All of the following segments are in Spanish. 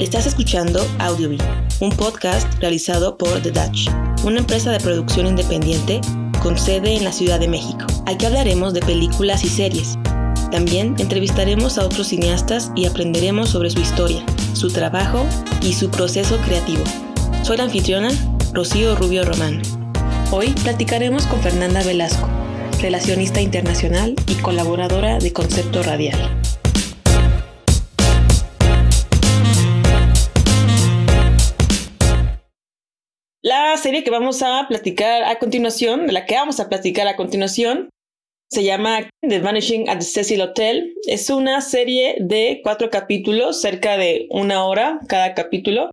Estás escuchando Audioby, un podcast realizado por The Dutch, una empresa de producción independiente con sede en la Ciudad de México. Aquí hablaremos de películas y series. También entrevistaremos a otros cineastas y aprenderemos sobre su historia, su trabajo y su proceso creativo. Soy la anfitriona, Rocío Rubio Román. Hoy platicaremos con Fernanda Velasco, relacionista internacional y colaboradora de Concepto Radial. La serie que vamos a platicar a continuación, la que vamos a platicar a continuación, se llama The Vanishing at the Cecil Hotel. Es una serie de cuatro capítulos, cerca de una hora cada capítulo.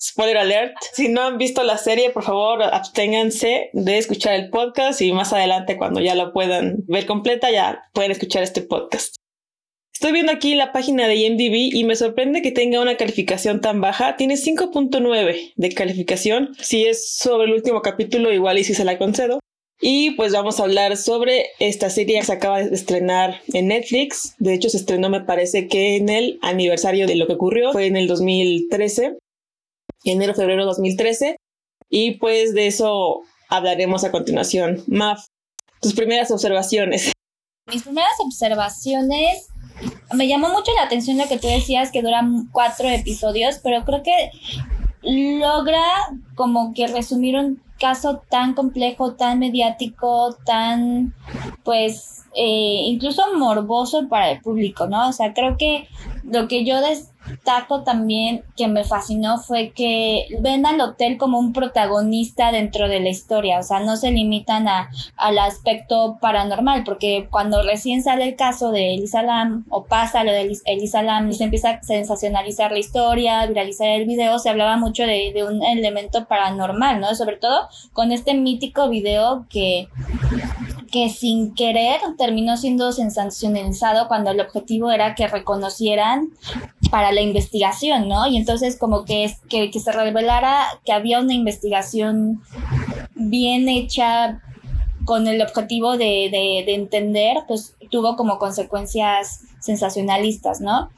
Spoiler alert, si no han visto la serie, por favor, absténganse de escuchar el podcast y más adelante cuando ya lo puedan ver completa, ya pueden escuchar este podcast. Estoy viendo aquí la página de IMDb y me sorprende que tenga una calificación tan baja. Tiene 5.9 de calificación. Si es sobre el último capítulo, igual y si se la concedo. Y pues vamos a hablar sobre esta serie que se acaba de estrenar en Netflix. De hecho, se estrenó, me parece que en el aniversario de lo que ocurrió. Fue en el 2013, enero, febrero 2013. Y pues de eso hablaremos a continuación. Maf, tus primeras observaciones. Mis primeras observaciones me llamó mucho la atención lo que tú decías, que duran cuatro episodios, pero creo que logra como que resumir un caso tan complejo, tan mediático, tan pues eh, incluso morboso para el público, ¿no? O sea, creo que lo que yo destaco también que me fascinó fue que ven al hotel como un protagonista dentro de la historia, o sea, no se limitan a, al aspecto paranormal, porque cuando recién sale el caso de Elisa Lam o pasa lo de Elisa Lam y se empieza a sensacionalizar la historia, viralizar el video, se hablaba mucho de, de un elemento paranormal, ¿no? Sobre todo con este mítico video que que sin querer terminó siendo sensacionalizado cuando el objetivo era que reconocieran para la investigación, ¿no? Y entonces como que, que, que se revelara que había una investigación bien hecha con el objetivo de, de, de entender, pues tuvo como consecuencias sensacionalistas, ¿no?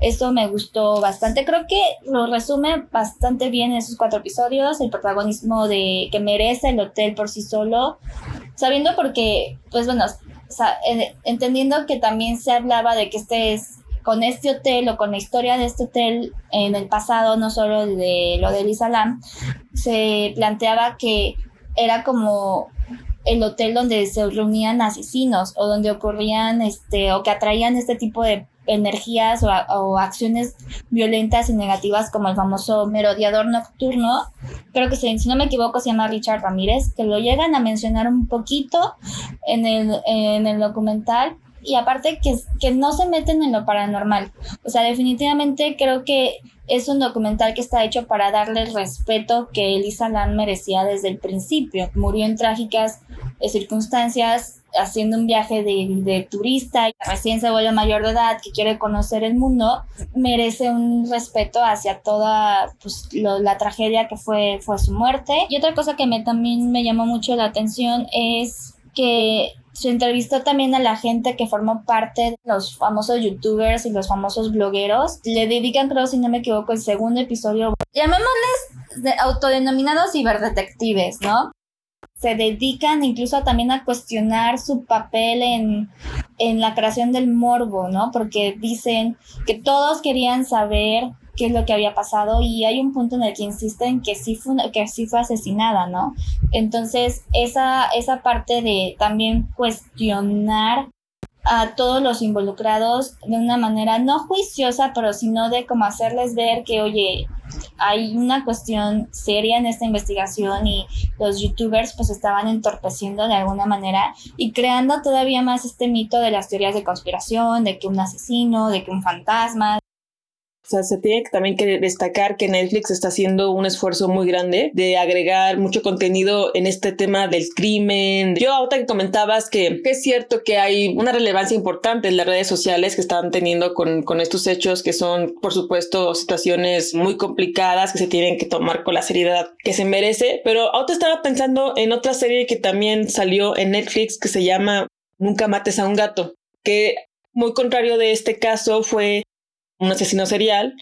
Eso me gustó bastante. Creo que lo resume bastante bien en esos cuatro episodios, el protagonismo de que merece el hotel por sí solo, sabiendo porque, pues bueno, entendiendo que también se hablaba de que este es con este hotel o con la historia de este hotel en el pasado, no solo de lo de Lisalam, se planteaba que era como el hotel donde se reunían asesinos o donde ocurrían este o que atraían este tipo de energías o, acciones violentas y negativas como el famoso merodeador nocturno. Creo que si, no me equivoco se llama Richard Ramírez, que lo llegan a mencionar un poquito en el, en el documental. Y aparte que, que no se meten en lo paranormal. O sea, definitivamente creo que es un documental que está hecho para darle el respeto que Elisa Lam merecía desde el principio. Murió en trágicas eh, circunstancias haciendo un viaje de, de, turista, recién se vuelve mayor de edad, que quiere conocer el mundo, merece un respeto hacia toda pues, la tragedia que fue, fue su muerte. Y otra cosa que me, también me llamó mucho la atención es que se entrevistó también a la gente que formó parte de los famosos youtubers y los famosos blogueros. Le dedican, creo, si no me equivoco, el segundo episodio. Llamémosles de autodenominados ciberdetectives, ¿no? Se dedican incluso también a cuestionar su papel en, en la creación del morbo, ¿no? Porque dicen que todos querían saber qué es lo que había pasado y hay un punto en el que insisten que sí fue, que sí fue asesinada, ¿no? Entonces, esa, esa parte de también cuestionar a todos los involucrados de una manera no juiciosa, pero sino de como hacerles ver que, oye, hay una cuestión seria en esta investigación y los youtubers pues estaban entorpeciendo de alguna manera y creando todavía más este mito de las teorías de conspiración, de que un asesino, de que un fantasma, o sea, se tiene también que destacar que Netflix está haciendo un esfuerzo muy grande de agregar mucho contenido en este tema del crimen. Yo ahorita que comentabas que, es cierto que hay una relevancia importante en las redes sociales que están teniendo con, con estos hechos que son, por supuesto, situaciones muy complicadas que se tienen que tomar con la seriedad que se merece. Pero ahorita estaba pensando en otra serie que también salió en Netflix que se llama Nunca mates a un gato, que muy contrario de este caso fue un asesino serial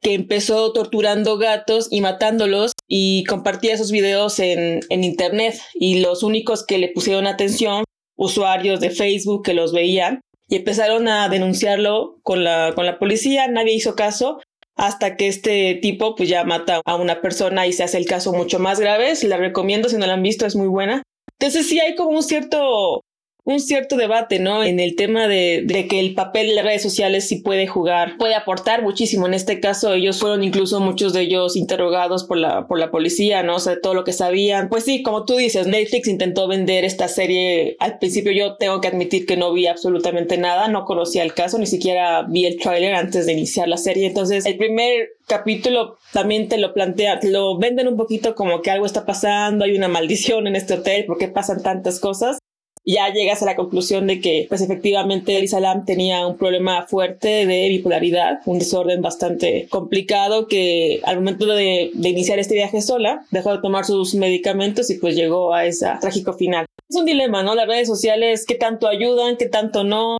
que empezó torturando gatos y matándolos y compartía esos videos en, en internet y los únicos que le pusieron atención, usuarios de Facebook que los veían y empezaron a denunciarlo con la, con la policía, nadie hizo caso hasta que este tipo pues ya mata a una persona y se hace el caso mucho más grave. Se la recomiendo si no la han visto, es muy buena. Entonces sí hay como un cierto un cierto debate, ¿no? En el tema de, de, que el papel de las redes sociales sí puede jugar, puede aportar muchísimo. En este caso, ellos fueron incluso muchos de ellos interrogados por la, por la policía, ¿no? O sea, todo lo que sabían. Pues sí, como tú dices, Netflix intentó vender esta serie. Al principio yo tengo que admitir que no vi absolutamente nada, no conocía el caso, ni siquiera vi el tráiler antes de iniciar la serie. Entonces, el primer capítulo también te lo plantea, te lo venden un poquito como que algo está pasando, hay una maldición en este hotel, porque pasan tantas cosas ya llegas a la conclusión de que, pues efectivamente, Elisa Lam tenía un problema fuerte de bipolaridad, un desorden bastante complicado que al momento de, de iniciar este viaje sola, dejó de tomar sus medicamentos y pues llegó a ese trágico final. Es un dilema, ¿no? Las redes sociales, ¿qué tanto ayudan, qué tanto no?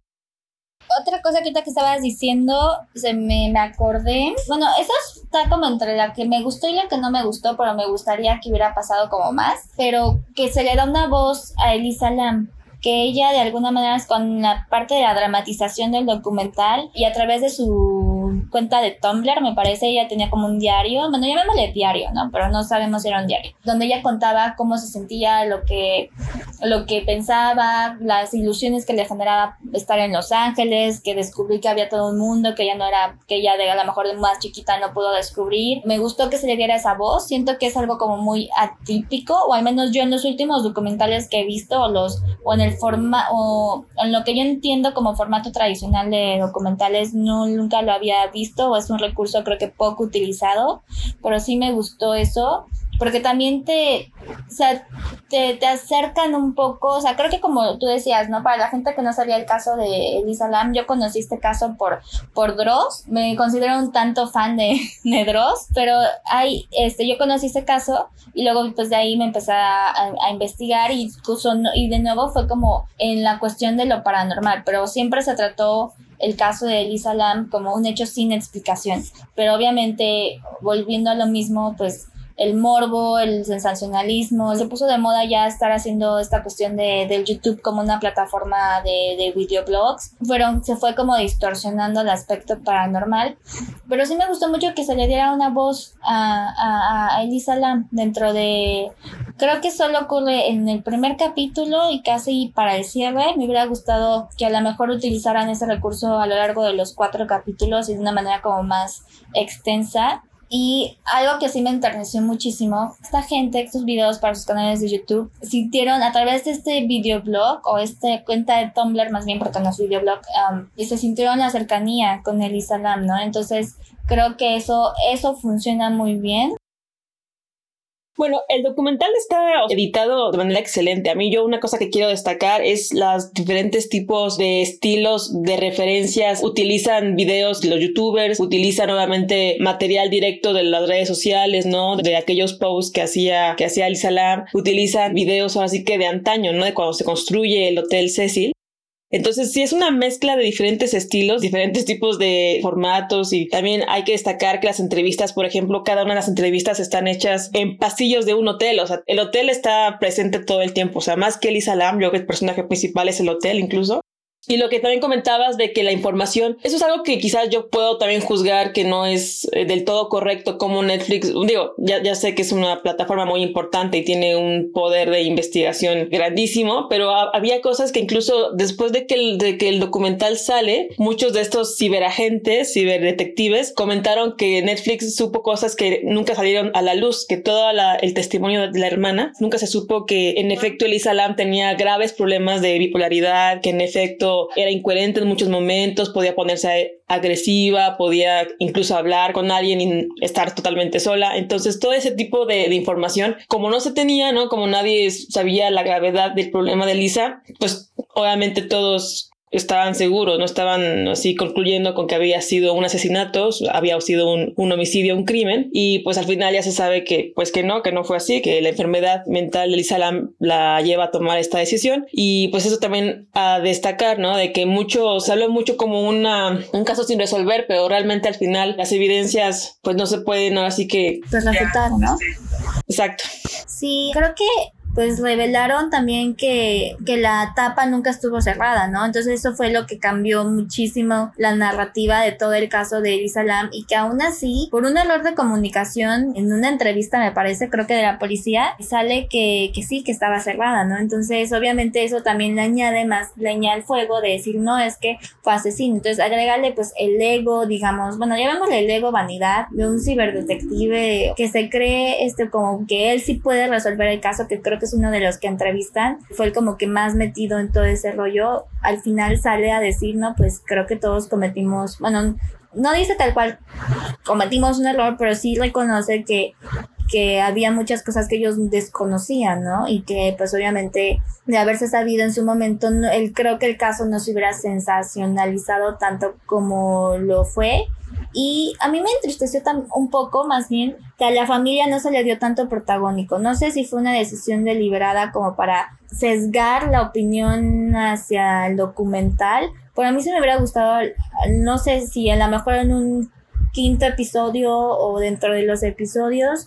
otra cosa que que estabas diciendo, se me, me, acordé. Bueno, eso está como entre la que me gustó y la que no me gustó, pero me gustaría que hubiera pasado como más. Pero que se le da una voz a Elisa Lam que ella de alguna manera con la parte de la dramatización del documental y a través de su cuenta de Tumblr, me parece, ella tenía como un diario, bueno, llamémosle diario, ¿no? Pero no sabemos si era un diario, donde ella contaba cómo se sentía, lo que, lo que pensaba, las ilusiones que le generaba estar en Los Ángeles, que descubrí que había todo un mundo, que ella no era, que ella de a lo mejor de más chiquita no pudo descubrir. Me gustó que se le diera esa voz, siento que es algo como muy atípico, o al menos yo en los últimos documentales que he visto, o los, o en el forma, o en lo que yo entiendo como formato tradicional de documentales, no, nunca lo había visto o es un recurso creo que poco utilizado, pero sí me gustó eso porque también te, o sea, te, te, acercan un poco, o sea, creo que como tú decías, ¿no? Para la gente que no sabía el caso de Elisa Lam, yo conocí este caso por, por Dross, me considero un tanto fan de, de Dross, pero hay, este, yo conocí este caso y luego pues de ahí me empecé a, a, investigar y, y de nuevo fue como en la cuestión de lo paranormal, pero siempre se trató el caso de Elisa Lam como un hecho sin explicación. Pero obviamente, volviendo a lo mismo, pues el morbo, el sensacionalismo. Se puso de moda ya estar haciendo esta cuestión de, del YouTube como una plataforma de, de videoblogs. Fueron, se fue como distorsionando el aspecto paranormal. Pero sí me gustó mucho que se le diera una voz a, a, a Elisa Lam dentro de... Creo que solo ocurre en el primer capítulo y casi para el cierre. Me hubiera gustado que a lo mejor utilizaran ese recurso a lo largo de los cuatro capítulos y de una manera como más extensa y algo que sí me enterneció muchísimo, esta gente, estos videos para sus canales de YouTube, sintieron a través de este videoblog o esta cuenta de Tumblr, más bien porque no es videoblog, um, y se sintieron la cercanía con Elisa Lam, ¿no? Entonces creo que eso, eso funciona muy bien. Bueno, el documental está editado de manera excelente. A mí yo una cosa que quiero destacar es los diferentes tipos de estilos de referencias. Utilizan videos de los youtubers, utilizan nuevamente material directo de las redes sociales, ¿no? De aquellos posts que hacía, que hacía El Salam. Utilizan videos ahora sí que de antaño, ¿no? De cuando se construye el Hotel Cecil. Entonces sí es una mezcla de diferentes estilos, diferentes tipos de formatos y también hay que destacar que las entrevistas, por ejemplo, cada una de las entrevistas están hechas en pasillos de un hotel, o sea, el hotel está presente todo el tiempo, o sea, más que Elisa Lam, yo que el personaje principal es el hotel incluso. Y lo que también comentabas de que la información, eso es algo que quizás yo puedo también juzgar que no es eh, del todo correcto como Netflix, digo, ya, ya sé que es una plataforma muy importante y tiene un poder de investigación grandísimo, pero había cosas que incluso después de que, el, de que el documental sale, muchos de estos ciberagentes, ciberdetectives, comentaron que Netflix supo cosas que nunca salieron a la luz, que todo la, el testimonio de la hermana, nunca se supo que en efecto Elisa Lam tenía graves problemas de bipolaridad, que en efecto era incoherente en muchos momentos, podía ponerse agresiva, podía incluso hablar con alguien y estar totalmente sola. Entonces, todo ese tipo de, información, como no se tenía, ¿no? Como nadie sabía la gravedad del problema de Lisa, pues obviamente todos estaban seguros, no estaban así concluyendo con que había sido un asesinato, había sido un, homicidio, un crimen, y pues al final ya se sabe que pues que no, que no fue así, que la enfermedad mental de Lisa Lam la lleva a tomar esta decisión, y pues eso también a destacar, ¿no? De que mucho, se habla mucho como una, un caso sin resolver, pero realmente al final las evidencias pues no se pueden, así que... Pues refutar, ¿no? Exacto. Sí, creo que pues revelaron también que, que la tapa nunca estuvo cerrada, ¿no? Entonces eso fue lo que cambió muchísimo la narrativa de todo el caso de Elisa Lam y que aún así, por un error de comunicación, en una entrevista me parece, creo que de la policía, sale que, que sí, que estaba cerrada, ¿no? Entonces obviamente eso también le añade más leña al fuego de decir, no, es que fue asesino. Entonces agregarle pues el ego, digamos, bueno, llamémosle el ego vanidad de un ciberdetective que se cree este como que él sí puede resolver el caso, que creo que es uno de los que entrevistan, fue el como que más metido en todo ese rollo, al final sale a decir, no, pues creo que todos cometimos, bueno, no dice tal cual cometimos un error, pero sí reconoce que, que había muchas cosas que ellos desconocían, ¿no? Y que pues obviamente de haberse sabido en su momento, no, él, creo que el caso no se hubiera sensacionalizado tanto como lo fue y a mí me entristeció un poco, más bien, que a la familia no se le dio tanto protagónico. No sé si fue una decisión deliberada como para sesgar la opinión hacia el documental. Pero a mí se me hubiera gustado, no sé si a lo mejor en un quinto episodio o dentro de los episodios,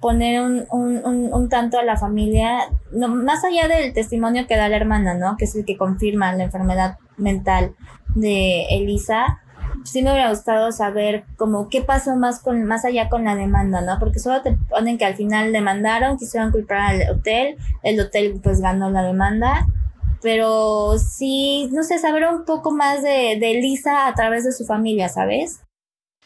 poner un, un, un, tanto a la familia, no, más allá del testimonio que da la hermana, ¿no? Que es el que confirma la enfermedad mental de Elisa, sí me hubiera gustado saber como qué pasó más con más allá con la demanda, ¿no? Porque solo te ponen que al final demandaron, quisieron culpar al hotel, el hotel pues ganó la demanda, pero sí, no sé, saber un poco más de, de Lisa a través de su familia, ¿sabes?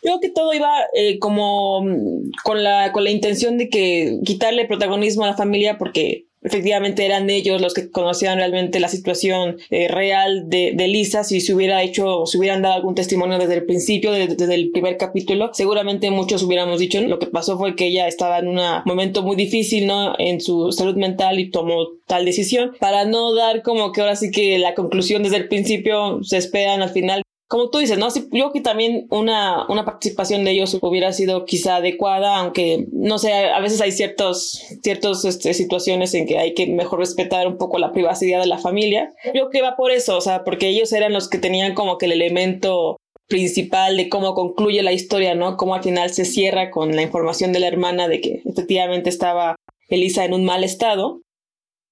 Creo que todo iba eh, como mm, con la, con la intención de que quitarle protagonismo a la familia porque efectivamente eran ellos los que conocían realmente la situación eh, real de, de, Lisa, si se hubiera hecho, si hubieran dado algún testimonio desde el principio, desde, el primer capítulo, seguramente muchos hubiéramos dicho, lo que pasó fue que ella estaba en un momento muy difícil, ¿no? En su salud mental y tomó tal decisión, para no dar como que ahora sí que la conclusión desde el principio se esperan al final como tú dices, ¿no? yo que también una, una participación de ellos hubiera sido quizá adecuada, aunque no sé, a veces hay ciertos, ciertos este, situaciones en que hay que mejor respetar un poco la privacidad de la familia. Yo creo que va por eso, o sea, porque ellos eran los que tenían como que el elemento principal de cómo concluye la historia, ¿no? Cómo al final se cierra con la información de la hermana de que efectivamente estaba Elisa en un mal estado.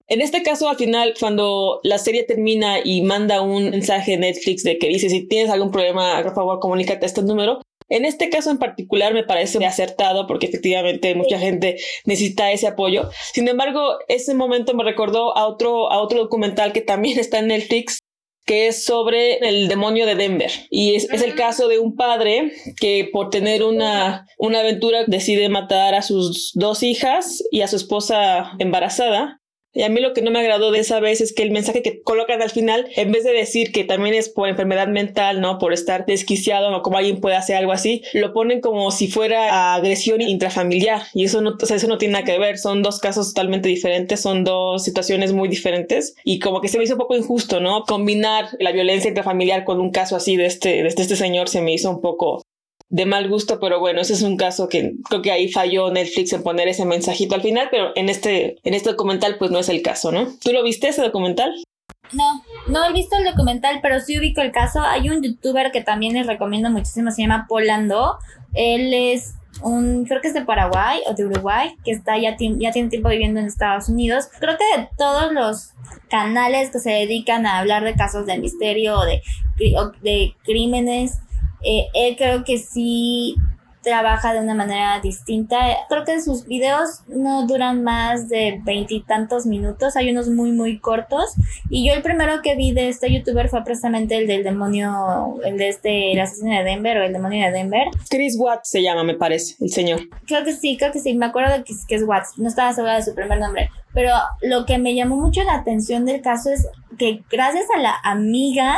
En este caso, al final, cuando la serie termina y manda un mensaje Netflix de que dice, si tienes algún problema, por favor, comunícate a este número. En este caso en particular me parece acertado porque efectivamente mucha gente necesita ese apoyo. Sin embargo, ese momento me recordó a otro, a otro documental que también está en Netflix, que es sobre el demonio de Denver. Y es, es, el caso de un padre que por tener una, una aventura decide matar a sus dos hijas y a su esposa embarazada. Y a mí lo que no me agradó de esa vez es que el mensaje que colocan al final, en vez de decir que también es por enfermedad mental, ¿no? Por estar desquiciado o como alguien puede hacer algo así, lo ponen como si fuera agresión intrafamiliar. Y eso no, o sea, eso no tiene nada que ver. Son dos casos totalmente diferentes, son dos situaciones muy diferentes. Y como que se me hizo un poco injusto, ¿no? Combinar la violencia intrafamiliar con un caso así de este, de este señor se me hizo un poco de mal gusto, pero bueno, ese es un caso que creo que ahí falló Netflix en poner ese mensajito al final, pero en este, en este documental pues no es el caso, ¿no? ¿Tú lo viste ese documental? No, no he visto el documental, pero sí ubico el caso. Hay un youtuber que también les recomiendo muchísimo, se llama Polando. Él es un, creo que es de Paraguay o de Uruguay, que está ya, ya tiene tiempo viviendo en Estados Unidos. Creo que de todos los canales que se dedican a hablar de casos de misterio o de, o de crímenes, eh, él creo que sí trabaja de una manera distinta. Creo que sus videos no duran más de veintitantos minutos, hay unos muy muy cortos. Y yo el primero que vi de este youtuber fue precisamente el del demonio, el de este, el asesino de Denver o el demonio de Denver. Chris Watts se llama, me parece, el señor. Creo que sí, creo que sí, me acuerdo de que, que es Watts, no estaba segura de su primer nombre. Pero lo que me llamó mucho la atención del caso es que gracias a la amiga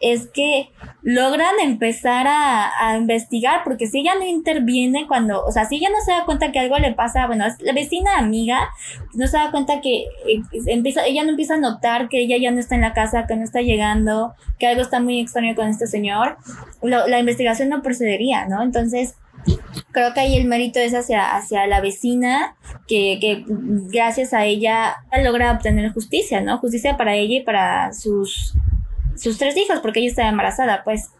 es que logran empezar a, investigar, porque si ella no interviene cuando, o sea, si ella no se da cuenta que algo le pasa, bueno, la vecina amiga no se da cuenta que eh, empieza, ella no empieza a notar que ella ya no está en la casa, que no está llegando, que algo está muy extraño con este señor, la investigación no procedería, ¿no? Entonces, creo que ahí el mérito es hacia, hacia la vecina, que, que gracias a ella logra obtener justicia, ¿no? Justicia para ella y para sus sus tres hijos, porque ella estaba embarazada, pues.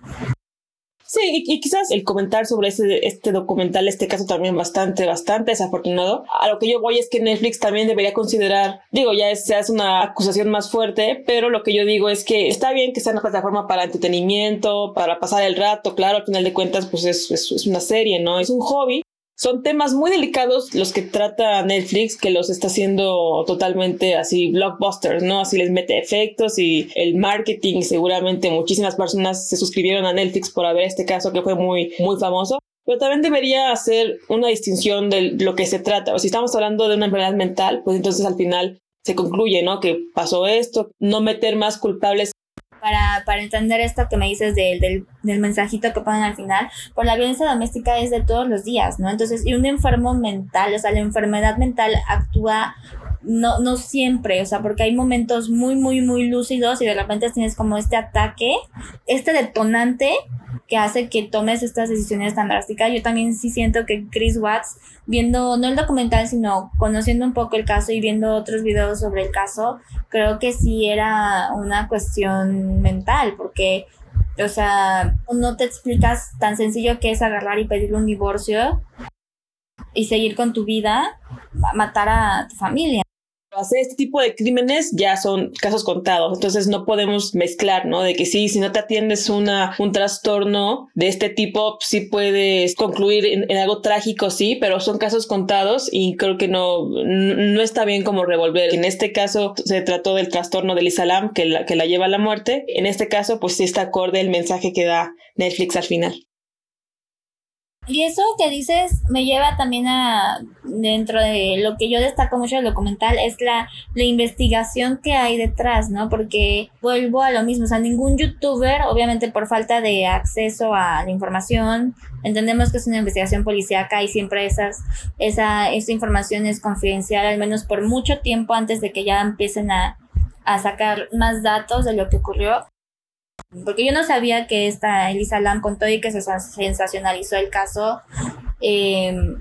Sí, y, quizás el comentar sobre este, este documental, este caso también bastante, bastante desafortunado. A lo que yo voy es que Netflix también debería considerar, digo, ya es, es una acusación más fuerte, pero lo que yo digo es que está bien que sea una plataforma para entretenimiento, para pasar el rato, claro, al final de cuentas, pues es, es, es una serie, ¿no? Es un hobby, son temas muy delicados los que trata Netflix, que los está haciendo totalmente así blockbusters, ¿no? Así les mete efectos y el marketing, seguramente muchísimas personas se suscribieron a Netflix por ver este caso que fue muy, muy famoso. Pero también debería hacer una distinción de lo que se trata. O si estamos hablando de una enfermedad mental, pues entonces al final se concluye, ¿no? Que pasó esto, no meter más culpables para, para entender esto que me dices del, del, del, mensajito que ponen al final, por la violencia doméstica es de todos los días, ¿no? Entonces, y un enfermo mental, o sea, la enfermedad mental actúa no, no siempre, o sea, porque hay momentos muy, muy, muy lúcidos y de repente tienes como este ataque, este detonante que hace que tomes estas decisiones tan drásticas. Yo también sí siento que Chris Watts, viendo no el documental, sino conociendo un poco el caso y viendo otros videos sobre el caso, creo que sí era una cuestión mental, porque, o sea, no te explicas tan sencillo que es agarrar y pedirle un divorcio y seguir con tu vida, matar a tu familia hacer este tipo de crímenes ya son casos contados, entonces no podemos mezclar, ¿no? De que sí, si no te atiendes una, un trastorno de este tipo, sí puedes concluir en, algo trágico, sí, pero son casos contados y creo que no, no está bien como revolver. En este caso se trató del trastorno del Isalam que la, que la lleva a la muerte. En este caso, pues sí está acorde el mensaje que da Netflix al final. Y eso que dices me lleva también a, dentro de lo que yo destaco mucho del documental, es la, la investigación que hay detrás, ¿no? Porque vuelvo a lo mismo, o sea, ningún youtuber, obviamente por falta de acceso a la información, entendemos que es una investigación policíaca y siempre esas, esa, esa información es confidencial, al menos por mucho tiempo antes de que ya empiecen a, a sacar más datos de lo que ocurrió. Porque yo no sabía que esta Elisa Lam contó y que se sensacionalizó el caso. Em,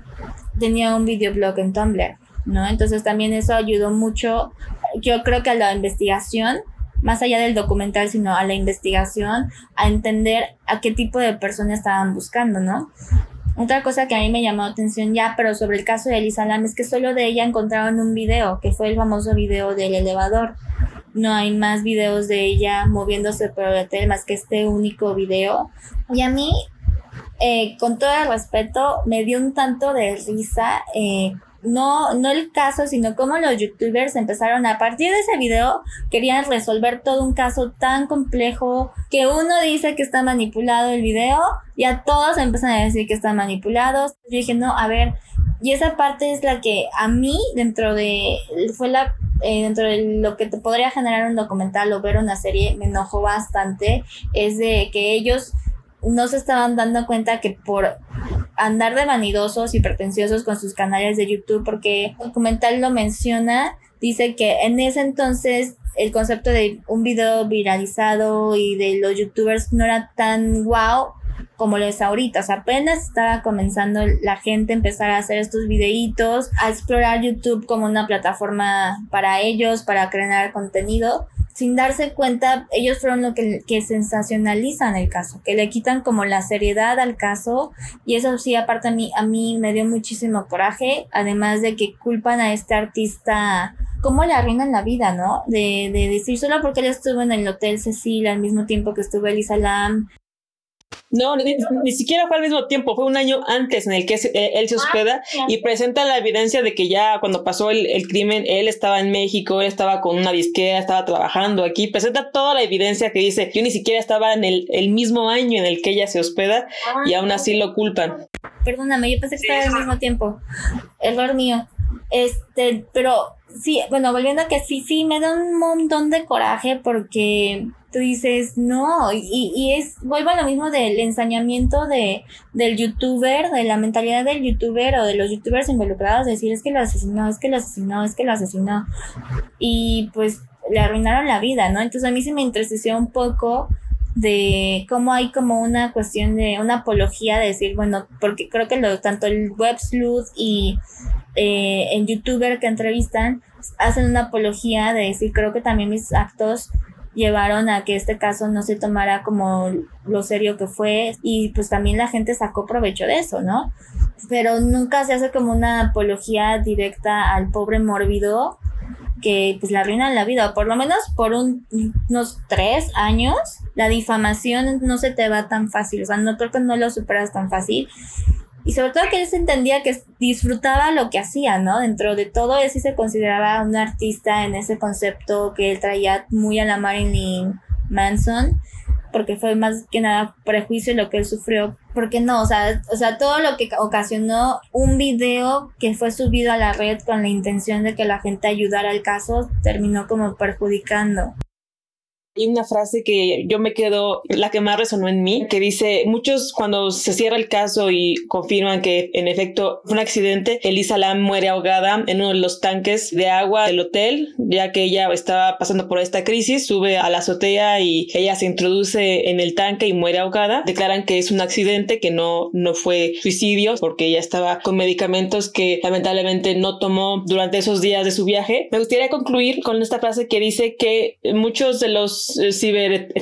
tenía un videoblog en Tumblr, ¿no? Entonces también eso ayudó mucho, yo creo que a la investigación, más allá del documental, sino a la investigación, a entender a qué tipo de personas estaban buscando, ¿no? Otra cosa que a mí me llamó la atención ya, pero sobre el caso de Elisa Lam, es que solo de ella encontraron un video, que fue el famoso video del elevador no hay más videos de ella moviéndose por el hotel que este único video. Y a mí, eh, con todo el respeto, me dio un tanto de risa. Eh, no, no el caso, sino cómo los youtubers empezaron a partir de ese video, querían resolver todo un caso tan complejo que uno dice que está manipulado el video y a todos empiezan a decir que están manipulados. Yo dije, no, a ver, y esa parte es la que a mí, dentro de, fue la eh, dentro de lo que te podría generar un documental o ver una serie, me enojó bastante, es de que ellos no se estaban dando cuenta que por andar de vanidosos y pretenciosos con sus canales de YouTube, porque el documental lo menciona, dice que en ese entonces el concepto de un video viralizado y de los youtubers no era tan wow como lo es ahorita. O sea, apenas estaba comenzando la gente a empezar a hacer estos videitos, a explorar YouTube como una plataforma para ellos, para crear contenido. Sin darse cuenta, ellos fueron lo que, que sensacionalizan el caso, que le quitan como la seriedad al caso. Y eso sí, aparte a mí, a mí me dio muchísimo coraje. Además de que culpan a este artista cómo le arruinan la vida, ¿no? De, de decir solo porque él estuvo en el Hotel Cecil al mismo tiempo que estuvo Elisa Lam, no, ni, siquiera fue al mismo tiempo, fue un año antes en el que eh, él se ah, hospeda y presenta la evidencia de que ya cuando pasó el, crimen, él estaba en México, él estaba con una disquera, estaba trabajando aquí, presenta toda la evidencia que dice, yo ni siquiera estaba en el, el mismo año en el que ella se hospeda y aún así lo culpan. Perdóname, yo pensé que estaba al mismo tiempo, error mío. Este, pero sí, bueno, volviendo a que sí, sí, me da un montón de coraje porque tú dices, no, y, y es, vuelvo a lo mismo del ensañamiento de, del youtuber, de la mentalidad del youtuber o de los youtubers involucrados, decir, es que lo asesinó, es que lo asesinó, es que lo asesinó. Y pues le arruinaron la vida, ¿no? Entonces a mí sí me entristeció un poco de cómo hay como una cuestión de una apología de decir, bueno, porque creo que lo, tanto el web sleuth y eh, el youtuber que entrevistan hacen una apología de decir, creo que también mis actos llevaron a que este caso no se tomara como lo serio que fue y pues también la gente sacó provecho de eso, ¿no? Pero nunca se hace como una apología directa al pobre mórbido que pues le arruinan la vida, o por lo menos por unos tres años, la difamación no se te va tan fácil, o sea, no creo que no lo superas tan fácil y sobre todo que él se entendía que disfrutaba lo que hacía, ¿no? Dentro de todo, él sí se consideraba un artista en ese concepto que él traía muy a la Marilyn Manson, porque fue más que nada prejuicio lo que él sufrió. Porque no, o sea, o sea, todo lo que ocasionó un video que fue subido a la red con la intención de que la gente ayudara al caso, terminó como perjudicando. Hay una frase que yo me quedo, la que más resonó en mí, que dice, muchos cuando se cierra el caso y confirman que en efecto fue un accidente, Elisa Lam muere ahogada en uno de los tanques de agua del hotel, ya que ella estaba pasando por esta crisis, sube a la azotea y ella se introduce en el tanque y muere ahogada. Declaran que es un accidente, que no, no fue suicidio, porque ella estaba con medicamentos que lamentablemente no tomó durante esos días de su viaje. Me gustaría concluir con esta frase que dice que muchos de los ciber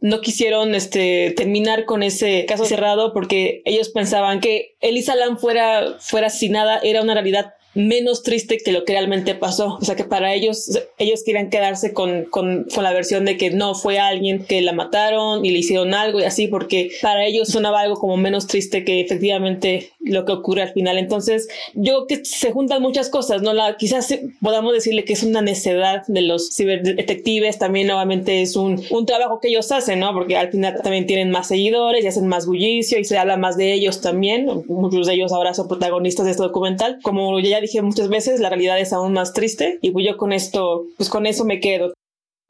no quisieron este, terminar con ese caso cerrado porque ellos pensaban que Elisa Lam fuera, fuera asesinada era una realidad menos triste que lo que realmente pasó. O sea que para ellos, ellos querían quedarse con, con, con, la versión de que no fue alguien que la mataron y le hicieron algo y así, porque para ellos sonaba algo como menos triste que efectivamente lo que ocurre al final. Entonces, yo que se juntan muchas cosas, ¿no? La, quizás podamos decirle que es una necedad de los ciberdetectives, también nuevamente es un, un trabajo que ellos hacen, ¿no? Porque al final también tienen más seguidores y hacen más bullicio y se habla más de ellos también. Muchos de ellos ahora son protagonistas de este documental. Como ya dije muchas veces, la realidad es aún más triste y pues yo con esto, pues con eso me quedo.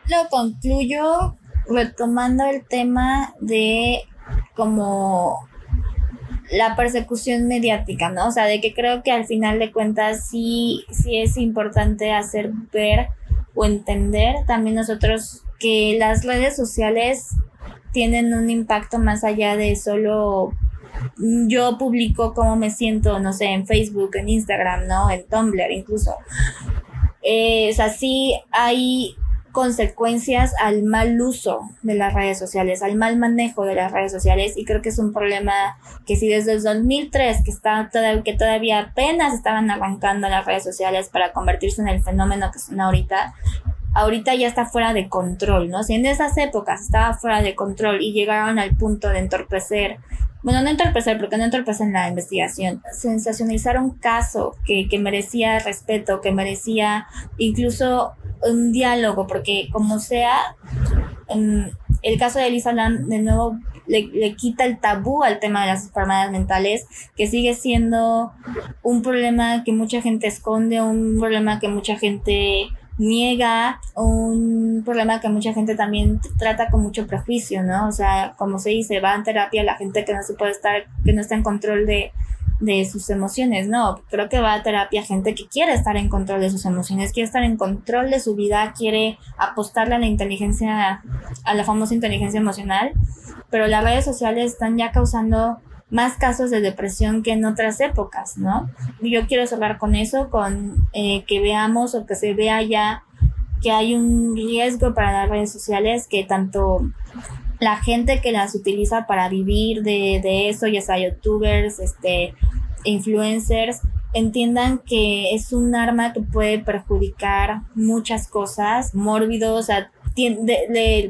Lo concluyo retomando el tema de como la persecución mediática, ¿no? O sea, de que creo que al final de cuentas sí, sí es importante hacer ver o entender también nosotros que las redes sociales tienen un impacto más allá de solo yo publico cómo me siento, no sé, en Facebook, en Instagram, ¿no? En Tumblr incluso. Eh, o sea, sí hay consecuencias al mal uso de las redes sociales, al mal manejo de las redes sociales y creo que es un problema que si desde el 2003 que está que todavía apenas estaban arrancando las redes sociales para convertirse en el fenómeno que son ahorita, ahorita ya está fuera de control, ¿no? Si en esas épocas estaba fuera de control y llegaron al punto de entorpecer bueno, no entorpecer, porque no entorpecen la investigación, sensacionalizar un caso que, que merecía respeto, que merecía incluso un diálogo, porque como sea, en el caso de Elisa Lam, de nuevo, le, le, quita el tabú al tema de las enfermedades mentales, que sigue siendo un problema que mucha gente esconde, un problema que mucha gente niega un problema que mucha gente también trata con mucho prejuicio, ¿no? O sea, como se dice, va en terapia la gente que no se puede estar, que no está en control de, de sus emociones, no, creo que va a terapia gente que quiere estar en control de sus emociones, quiere estar en control de su vida, quiere apostarle a la inteligencia, a la famosa inteligencia emocional, pero las redes sociales están ya causando más casos de depresión que en otras épocas, ¿no? Yo quiero cerrar con eso, con eh, que veamos o que se vea ya que hay un riesgo para las redes sociales que tanto la gente que las utiliza para vivir de, de eso, ya sea youtubers, este, influencers, entiendan que es un arma que puede perjudicar muchas cosas, mórbido, o sea,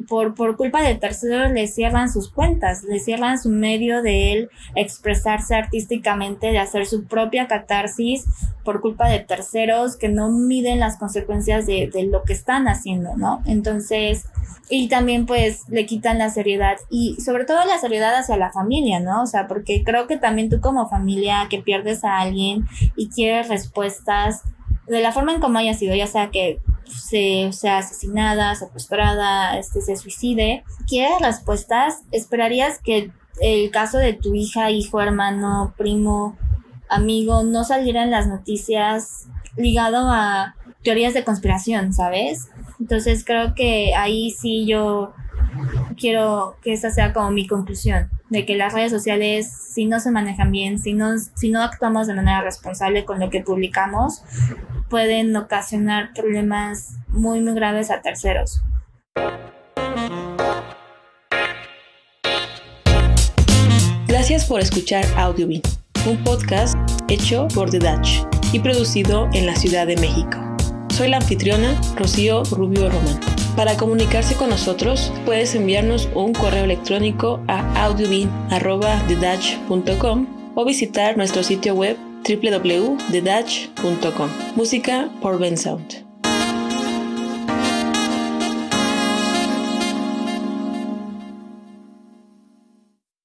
por, por culpa de terceros le cierran sus cuentas, le cierran su medio de él expresarse artísticamente, de hacer su propia catarsis por culpa de terceros que no miden las consecuencias de, de lo que están haciendo, ¿no? Entonces, y también pues le quitan la seriedad y sobre todo la seriedad hacia la familia, ¿no? O sea, porque creo que también tú como familia que pierdes a alguien y quieres respuestas de la forma en como haya sido, ya sea que se, sea asesinada, secuestrada, este, se suicide, quieres respuestas, esperarías que el caso de tu hija, hijo, hermano, primo, amigo no saliera en las noticias ligado a teorías de conspiración, ¿sabes? Entonces creo que ahí sí yo quiero que esa sea como mi conclusión, de que las redes sociales, si no se manejan bien, si no, si no actuamos de manera responsable con lo que publicamos, pueden ocasionar problemas muy, muy graves a terceros. Gracias por escuchar AudioBeat, un podcast hecho por The Dutch y producido en la Ciudad de México. Soy la anfitriona Rocío Rubio Román. Para comunicarse con nosotros, puedes enviarnos un correo electrónico a audiobin.com o visitar nuestro sitio web www.thedutch.com. Música por Ben Sound.